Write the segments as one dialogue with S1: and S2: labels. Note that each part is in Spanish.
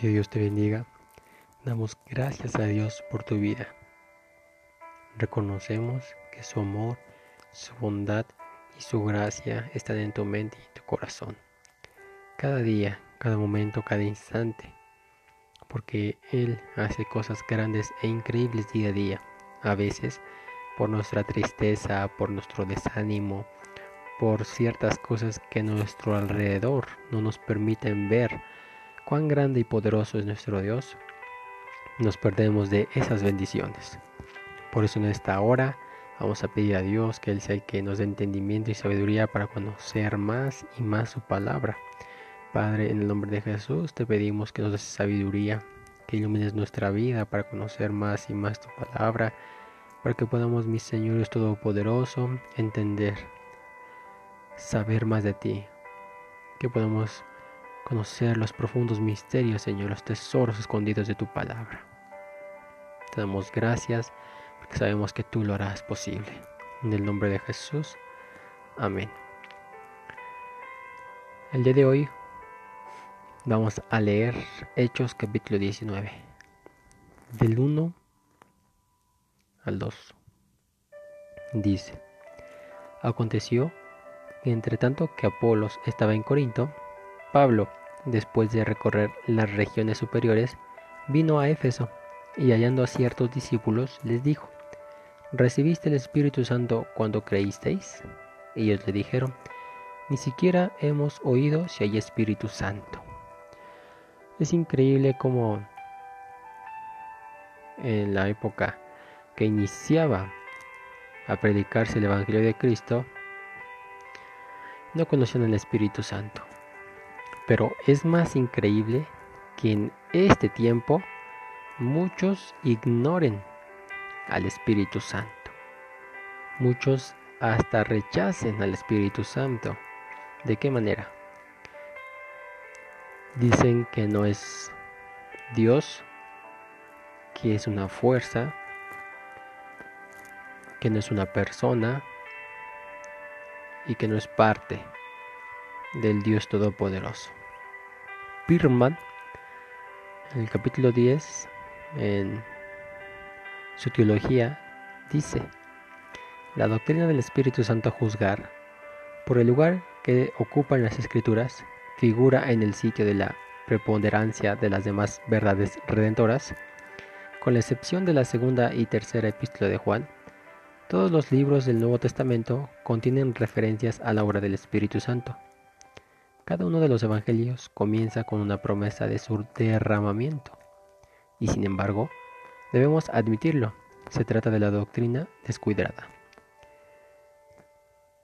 S1: Que Dios te bendiga. Damos gracias a Dios por tu vida. Reconocemos que su amor, su bondad y su gracia están en tu mente y tu corazón. Cada día, cada momento, cada instante. Porque Él hace cosas grandes e increíbles día a día. A veces por nuestra tristeza, por nuestro desánimo, por ciertas cosas que a nuestro alrededor no nos permiten ver cuán grande y poderoso es nuestro Dios, nos perdemos de esas bendiciones. Por eso en esta hora vamos a pedir a Dios que Él sea el que nos dé entendimiento y sabiduría para conocer más y más su palabra. Padre, en el nombre de Jesús te pedimos que nos des sabiduría, que ilumines nuestra vida para conocer más y más tu palabra, para que podamos, mi Señor Dios Todopoderoso, entender, saber más de ti, que podamos conocer los profundos misterios, Señor, los tesoros escondidos de tu palabra. Te damos gracias porque sabemos que tú lo harás posible. En el nombre de Jesús. Amén. El día de hoy vamos a leer Hechos capítulo 19, del 1 al 2. Dice, aconteció que entre tanto que Apolos estaba en Corinto, Pablo, después de recorrer las regiones superiores, vino a Éfeso y hallando a ciertos discípulos les dijo, ¿recibiste el Espíritu Santo cuando creísteis? Ellos le dijeron, ni siquiera hemos oído si hay Espíritu Santo. Es increíble como en la época que iniciaba a predicarse el Evangelio de Cristo, no conocían el Espíritu Santo. Pero es más increíble que en este tiempo muchos ignoren al Espíritu Santo. Muchos hasta rechacen al Espíritu Santo. ¿De qué manera? Dicen que no es Dios, que es una fuerza, que no es una persona y que no es parte del Dios Todopoderoso. Pirman, en el capítulo 10, en su teología, dice, la doctrina del Espíritu Santo a juzgar, por el lugar que ocupan las escrituras, figura en el sitio de la preponderancia de las demás verdades redentoras, con la excepción de la segunda y tercera epístola de Juan, todos los libros del Nuevo Testamento contienen referencias a la obra del Espíritu Santo. Cada uno de los evangelios comienza con una promesa de su derramamiento. Y sin embargo, debemos admitirlo, se trata de la doctrina descuidada.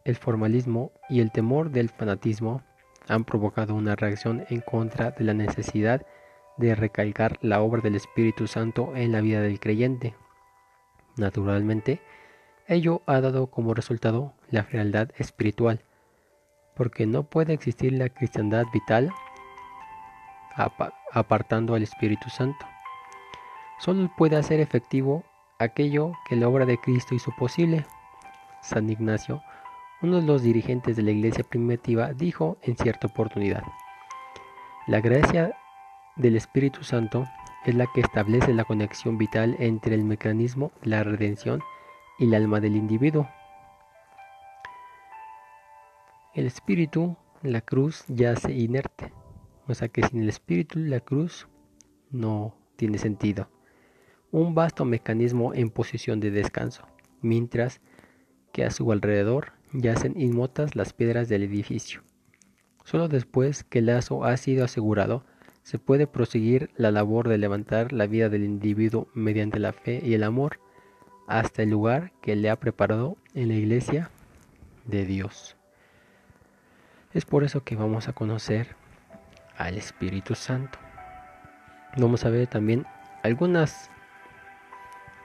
S1: El formalismo y el temor del fanatismo han provocado una reacción en contra de la necesidad de recalcar la obra del Espíritu Santo en la vida del creyente. Naturalmente, ello ha dado como resultado la frialdad espiritual, porque no puede existir la cristiandad vital apartando al Espíritu Santo. Solo puede hacer efectivo aquello que la obra de Cristo hizo posible. San Ignacio, uno de los dirigentes de la iglesia primitiva, dijo en cierta oportunidad, la gracia del Espíritu Santo es la que establece la conexión vital entre el mecanismo, la redención y el alma del individuo. El espíritu, la cruz, yace inerte. O sea que sin el espíritu, la cruz no tiene sentido. Un vasto mecanismo en posición de descanso, mientras que a su alrededor yacen inmotas las piedras del edificio. Solo después que el lazo ha sido asegurado, se puede proseguir la labor de levantar la vida del individuo mediante la fe y el amor hasta el lugar que le ha preparado en la iglesia de Dios. Es por eso que vamos a conocer al Espíritu Santo. Vamos a ver también algunas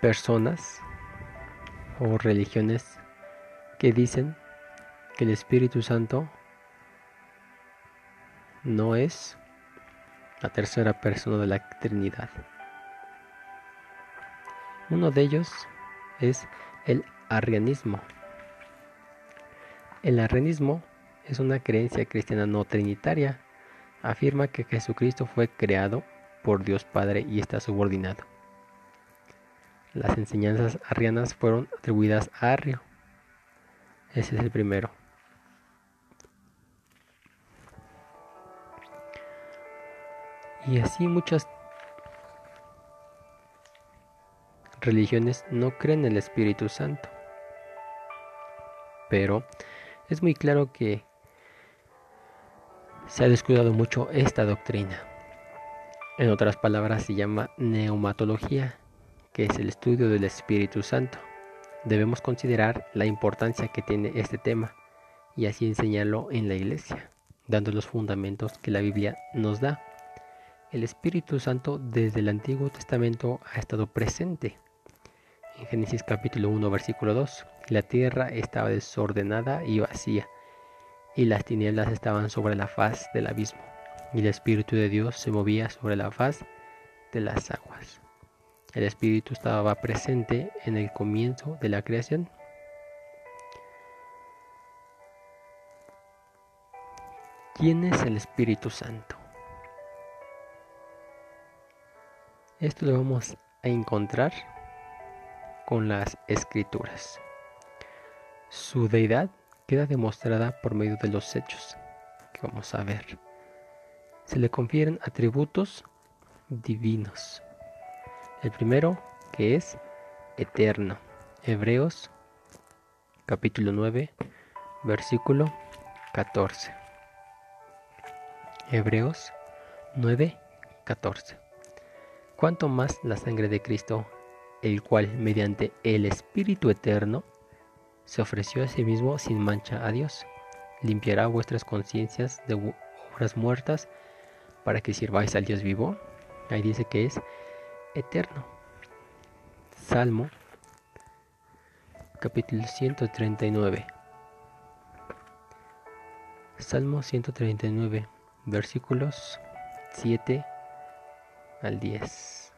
S1: personas o religiones que dicen que el Espíritu Santo no es la tercera persona de la Trinidad. Uno de ellos es el arrianismo. El arrianismo es una creencia cristiana no trinitaria. Afirma que Jesucristo fue creado por Dios Padre y está subordinado. Las enseñanzas arrianas fueron atribuidas a Arrio. Ese es el primero. Y así muchas religiones no creen en el Espíritu Santo. Pero es muy claro que se ha descuidado mucho esta doctrina. En otras palabras se llama neumatología, que es el estudio del Espíritu Santo. Debemos considerar la importancia que tiene este tema y así enseñarlo en la iglesia, dando los fundamentos que la Biblia nos da. El Espíritu Santo desde el Antiguo Testamento ha estado presente en Génesis capítulo 1 versículo 2, la tierra estaba desordenada y vacía, y las tinieblas estaban sobre la faz del abismo, y el Espíritu de Dios se movía sobre la faz de las aguas. El Espíritu estaba presente en el comienzo de la creación. ¿Quién es el Espíritu Santo? Esto lo vamos a encontrar con las escrituras. Su deidad queda demostrada por medio de los hechos que vamos a ver. Se le confieren atributos divinos. El primero que es eterno. Hebreos capítulo 9 versículo 14. Hebreos 9 14. Cuanto más la sangre de Cristo el cual mediante el Espíritu Eterno se ofreció a sí mismo sin mancha a Dios. Limpiará vuestras conciencias de obras muertas para que sirváis al Dios vivo. Ahí dice que es eterno. Salmo capítulo 139. Salmo 139, versículos 7 al 10.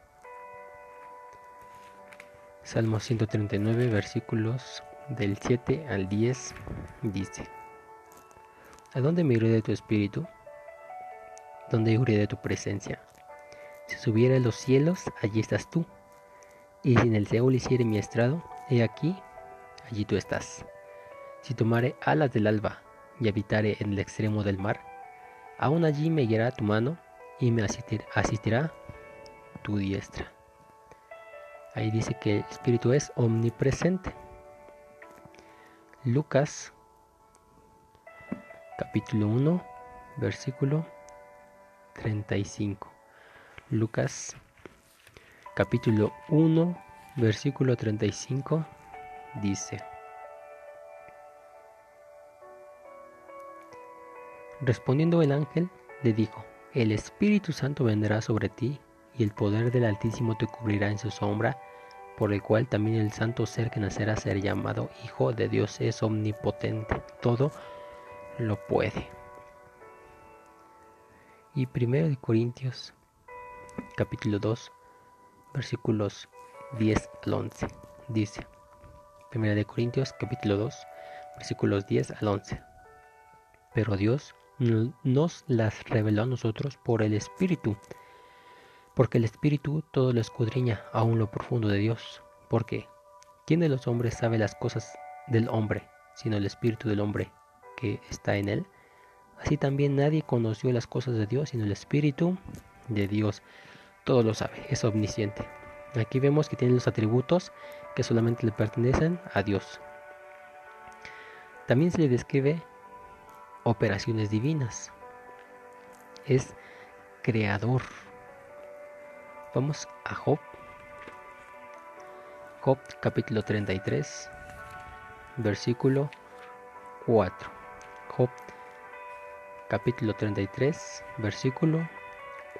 S1: Salmo 139, versículos del 7 al 10 dice, ¿A dónde me iré de tu espíritu? ¿Dónde iré de tu presencia? Si subiera a los cielos, allí estás tú. Y si en el Seúl hiciere mi estrado, he aquí, allí tú estás. Si tomare alas del alba y habitare en el extremo del mar, aún allí me guiará tu mano y me asistirá tu diestra. Ahí dice que el Espíritu es omnipresente. Lucas capítulo 1 versículo 35. Lucas capítulo 1 versículo 35 dice. Respondiendo el ángel, le dijo, el Espíritu Santo vendrá sobre ti y el poder del Altísimo te cubrirá en su sombra por el cual también el santo ser que nacerá ser llamado Hijo de Dios es omnipotente, todo lo puede. Y 1 Corintios capítulo 2 versículos 10 al 11 dice 1 Corintios capítulo 2 versículos 10 al 11 Pero Dios nos las reveló a nosotros por el Espíritu porque el Espíritu todo lo escudriña aún lo profundo de Dios. Porque ¿quién de los hombres sabe las cosas del hombre, sino el Espíritu del hombre que está en él? Así también nadie conoció las cosas de Dios, sino el Espíritu de Dios. Todo lo sabe, es omnisciente. Aquí vemos que tiene los atributos que solamente le pertenecen a Dios. También se le describe operaciones divinas. Es creador. Vamos a Job. Job capítulo 33, versículo 4. Job capítulo 33, versículo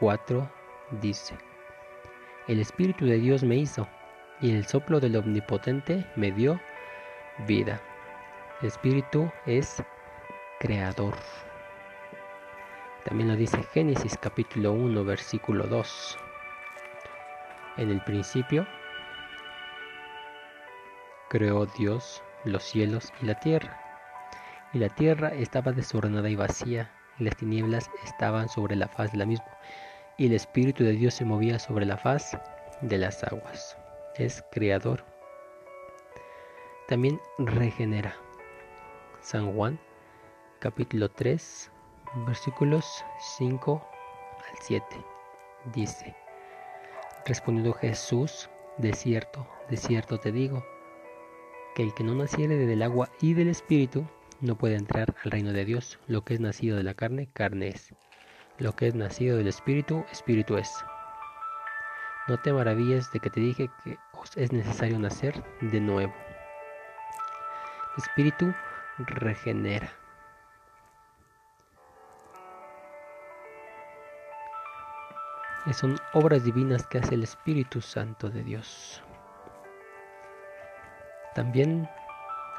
S1: 4 dice, El Espíritu de Dios me hizo, y el soplo del Omnipotente me dio vida. El Espíritu es creador. También lo dice Génesis capítulo 1, versículo 2. En el principio creó Dios los cielos y la tierra. Y la tierra estaba desordenada y vacía, y las tinieblas estaban sobre la faz de la misma, y el Espíritu de Dios se movía sobre la faz de las aguas. Es creador. También regenera. San Juan, capítulo 3, versículos 5 al 7. Dice, respondiendo Jesús, de cierto, de cierto te digo, que el que no naciere del agua y del Espíritu no puede entrar al reino de Dios. Lo que es nacido de la carne, carne es. Lo que es nacido del Espíritu, Espíritu es. No te maravilles de que te dije que os es necesario nacer de nuevo. Espíritu regenera. Son obras divinas que hace el Espíritu Santo de Dios. También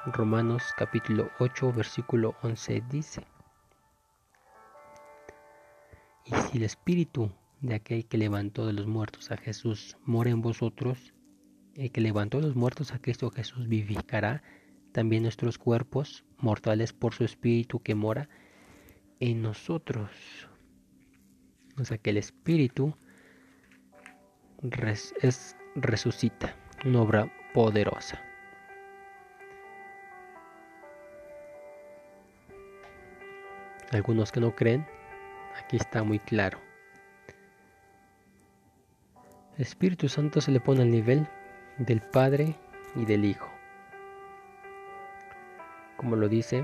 S1: Romanos capítulo 8 versículo 11 dice, Y si el Espíritu de aquel que levantó de los muertos a Jesús mora en vosotros, el que levantó de los muertos a Cristo Jesús vivificará también nuestros cuerpos mortales por su Espíritu que mora en nosotros. O sea que el Espíritu es, resucita, una obra poderosa. Algunos que no creen, aquí está muy claro. El Espíritu Santo se le pone al nivel del Padre y del Hijo. Como lo dice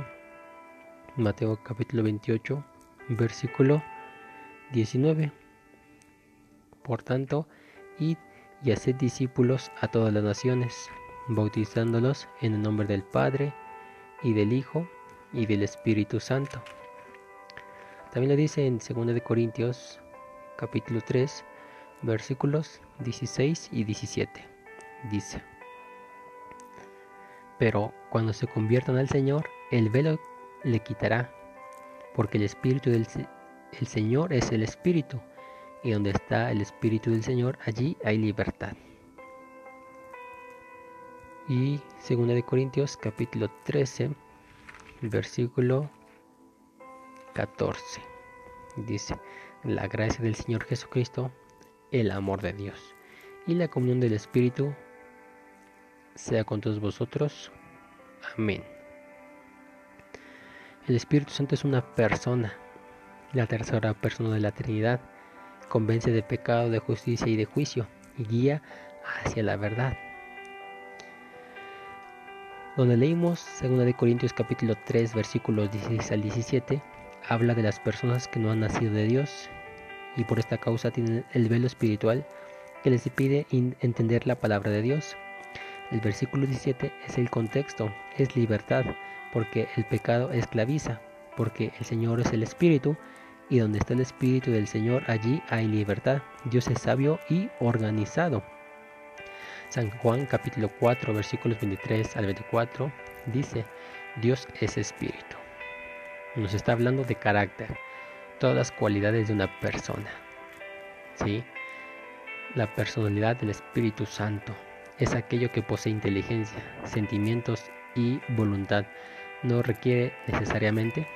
S1: Mateo capítulo 28, versículo 19. Por tanto, id y haced discípulos a todas las naciones, bautizándolos en el nombre del Padre y del Hijo y del Espíritu Santo. También lo dice en 2 de Corintios capítulo 3, versículos 16 y 17. Dice: Pero cuando se conviertan al Señor, el velo le quitará, porque el espíritu del el Señor es el Espíritu, y donde está el Espíritu del Señor, allí hay libertad. Y 2 de Corintios capítulo 13, versículo 14. Dice, la gracia del Señor Jesucristo, el amor de Dios y la comunión del Espíritu sea con todos vosotros. Amén. El Espíritu Santo es una persona la tercera persona de la Trinidad, convence de pecado, de justicia y de juicio, y guía hacia la verdad. Donde leímos 2 de Corintios capítulo 3 versículos 16 al 17, habla de las personas que no han nacido de Dios y por esta causa tienen el velo espiritual que les impide entender la palabra de Dios. El versículo 17 es el contexto, es libertad, porque el pecado esclaviza, porque el Señor es el Espíritu y donde está el Espíritu del Señor, allí hay libertad. Dios es sabio y organizado. San Juan capítulo 4 versículos 23 al 24 dice, Dios es Espíritu. Nos está hablando de carácter, todas las cualidades de una persona. ¿Sí? La personalidad del Espíritu Santo es aquello que posee inteligencia, sentimientos y voluntad. No requiere necesariamente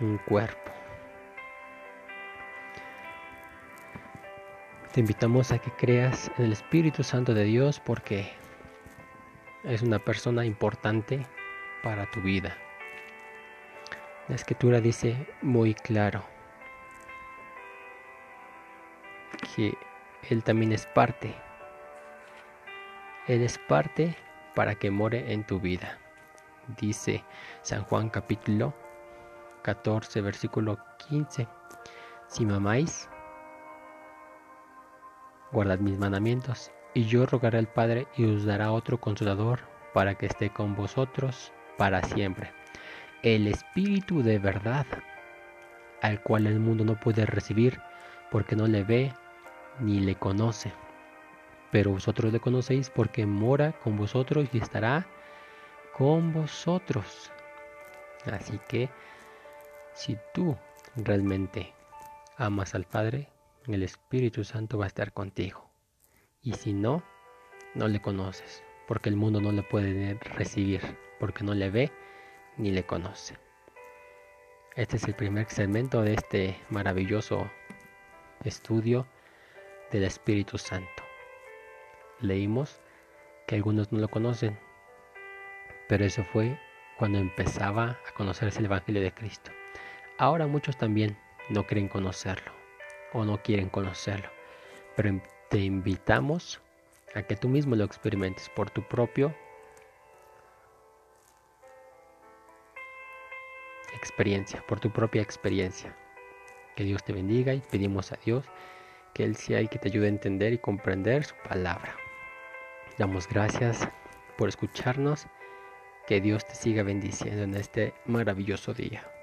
S1: un cuerpo. Te invitamos a que creas en el Espíritu Santo de Dios porque es una persona importante para tu vida. La escritura dice muy claro que Él también es parte. Él es parte para que more en tu vida. Dice San Juan capítulo 14 versículo 15. Si mamáis guardad mis mandamientos, y yo rogaré al Padre y os dará otro consolador para que esté con vosotros para siempre. El Espíritu de verdad, al cual el mundo no puede recibir porque no le ve ni le conoce. Pero vosotros le conocéis porque mora con vosotros y estará con vosotros. Así que si tú realmente amas al Padre, el Espíritu Santo va a estar contigo. Y si no, no le conoces, porque el mundo no le puede recibir, porque no le ve ni le conoce. Este es el primer segmento de este maravilloso estudio del Espíritu Santo. Leímos que algunos no lo conocen, pero eso fue cuando empezaba a conocerse el Evangelio de Cristo. Ahora muchos también no quieren conocerlo o no quieren conocerlo, pero te invitamos a que tú mismo lo experimentes por tu propio experiencia, por tu propia experiencia. Que Dios te bendiga y pedimos a Dios que Él sea el que te ayude a entender y comprender su palabra. Damos gracias por escucharnos. Que Dios te siga bendiciendo en este maravilloso día.